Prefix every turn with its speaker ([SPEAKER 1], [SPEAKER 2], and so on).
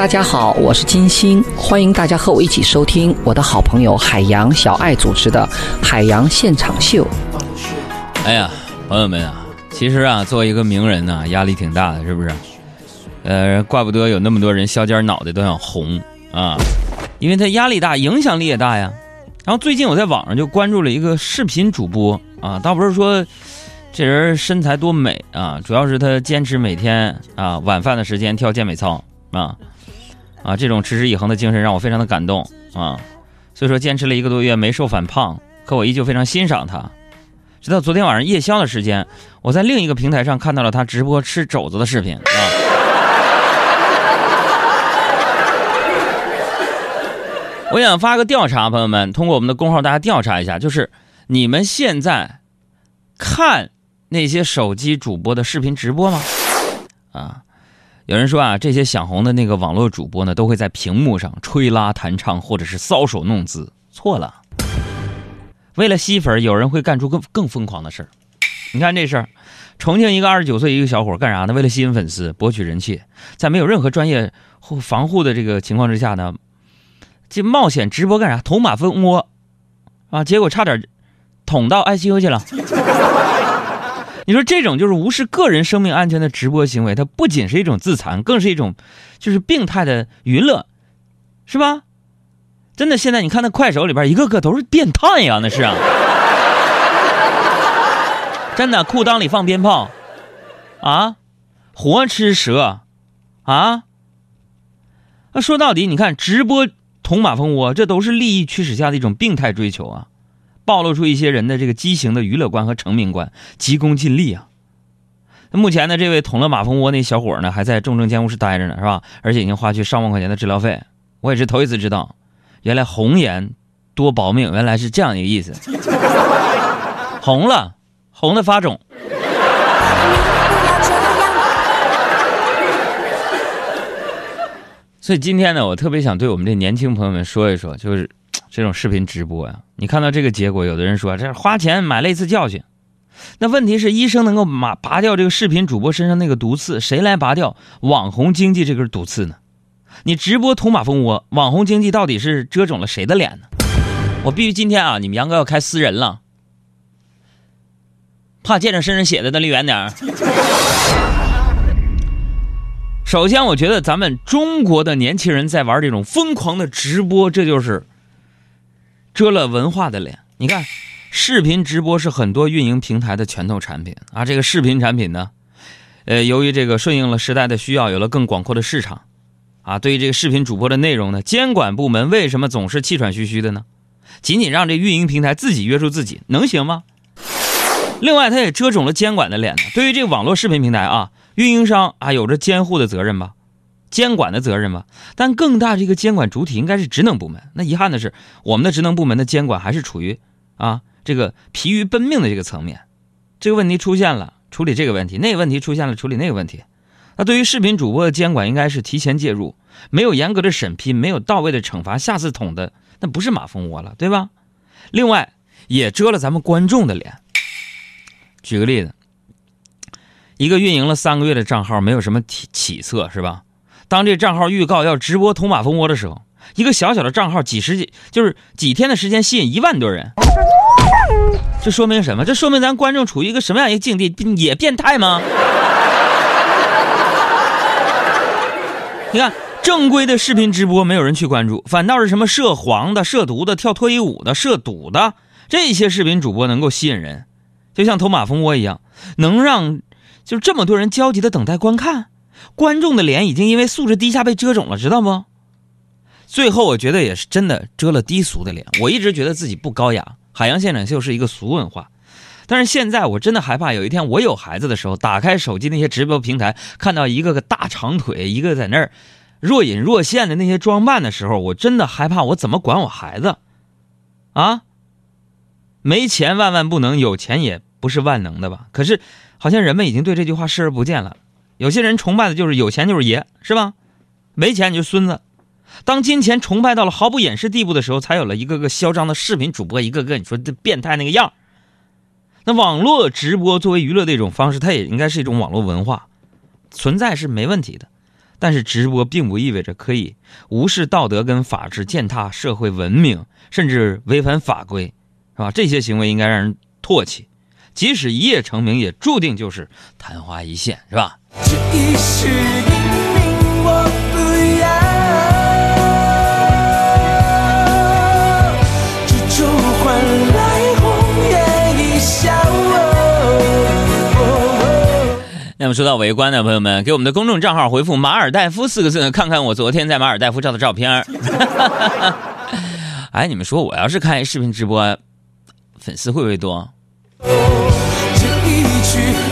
[SPEAKER 1] 大家好，我是金星，欢迎大家和我一起收听我的好朋友海洋小爱主持的《海洋现场秀》。
[SPEAKER 2] 哎呀，朋友们啊，其实啊，做一个名人呢，压力挺大的，是不是？呃，怪不得有那么多人削尖脑袋都想红啊，因为他压力大，影响力也大呀。然后最近我在网上就关注了一个视频主播啊，倒不是说这人身材多美啊，主要是他坚持每天啊晚饭的时间跳健美操啊。啊，这种持之以恒的精神让我非常的感动啊！所以说，坚持了一个多月没瘦反胖，可我依旧非常欣赏他。直到昨天晚上夜宵的时间，我在另一个平台上看到了他直播吃肘子的视频啊！我想发个调查，朋友们，通过我们的公号，大家调查一下，就是你们现在看那些手机主播的视频直播吗？啊？有人说啊，这些想红的那个网络主播呢，都会在屏幕上吹拉弹唱，或者是搔首弄姿。错了，为了吸粉，有人会干出更更疯狂的事儿。你看这事儿，重庆一个二十九岁一个小伙干啥呢？为了吸引粉丝，博取人气，在没有任何专业护防护的这个情况之下呢，这冒险直播干啥？捅马蜂窝啊！结果差点捅到 ICU 去了。你说这种就是无视个人生命安全的直播行为，它不仅是一种自残，更是一种就是病态的娱乐，是吧？真的，现在你看那快手里边一个个都是变态呀，那是啊！真的，裤裆里放鞭炮，啊，活吃蛇，啊！那说到底，你看直播捅马蜂窝，这都是利益驱使下的一种病态追求啊！暴露出一些人的这个畸形的娱乐观和成名观，急功近利啊！目前呢，这位捅了马蜂窝那小伙呢，还在重症监护室待着呢，是吧？而且已经花去上万块钱的治疗费。我也是头一次知道，原来红颜多保命，原来是这样一个意思。红了，红的发肿。所以今天呢，我特别想对我们这年轻朋友们说一说，就是。这种视频直播呀，你看到这个结果，有的人说这是花钱买了一次教训。那问题是，医生能够拔拔掉这个视频主播身上那个毒刺，谁来拔掉网红经济这根毒刺呢？你直播捅马蜂窝，网红经济到底是遮肿了谁的脸呢？我必须今天啊，你们杨哥要开私人了，怕见着身上写的，那离远点儿。首先，我觉得咱们中国的年轻人在玩这种疯狂的直播，这就是。遮了文化的脸，你看，视频直播是很多运营平台的拳头产品啊。这个视频产品呢，呃，由于这个顺应了时代的需要，有了更广阔的市场，啊，对于这个视频主播的内容呢，监管部门为什么总是气喘吁吁的呢？仅仅让这运营平台自己约束自己，能行吗？另外，它也遮肿了监管的脸呢。对于这个网络视频平台啊，运营商啊，有着监护的责任吧。监管的责任吧，但更大这个监管主体应该是职能部门。那遗憾的是，我们的职能部门的监管还是处于啊这个疲于奔命的这个层面。这个问题出现了，处理这个问题；那个问题出现了，处理那个问题。那对于视频主播的监管，应该是提前介入，没有严格的审批，没有到位的惩罚，下次捅的那不是马蜂窝了，对吧？另外，也遮了咱们观众的脸。举个例子，一个运营了三个月的账号，没有什么起起色，是吧？当这账号预告要直播捅马蜂窝的时候，一个小小的账号几十几就是几天的时间吸引一万多人，这说明什么？这说明咱观众处于一个什么样一个境地？也变态吗？你看正规的视频直播没有人去关注，反倒是什么涉黄的、涉毒的、跳脱衣舞的、涉赌的这些视频主播能够吸引人，就像捅马蜂窝一样，能让就这么多人焦急的等待观看。观众的脸已经因为素质低下被遮肿了，知道不？最后我觉得也是真的遮了低俗的脸。我一直觉得自己不高雅，海洋现场秀是一个俗文化。但是现在我真的害怕，有一天我有孩子的时候，打开手机那些直播平台，看到一个个大长腿，一个在那儿若隐若现的那些装扮的时候，我真的害怕我怎么管我孩子？啊？没钱万万不能，有钱也不是万能的吧？可是好像人们已经对这句话视而不见了。有些人崇拜的就是有钱就是爷，是吧？没钱你就孙子。当金钱崇拜到了毫不掩饰地步的时候，才有了一个个嚣张的视频主播，一个个你说这变态那个样那网络直播作为娱乐的一种方式，它也应该是一种网络文化，存在是没问题的。但是直播并不意味着可以无视道德跟法治，践踏社会文明，甚至违反法规，是吧？这些行为应该让人唾弃。即使一夜成名，也注定就是昙花一现，是吧？这一世英名我不要。那么说到围观的朋友们，给我们的公众账号回复“马尔代夫”四个字，看看我昨天在马尔代夫照的照片。哎，你们说我要是开视频直播，粉丝会不会多？去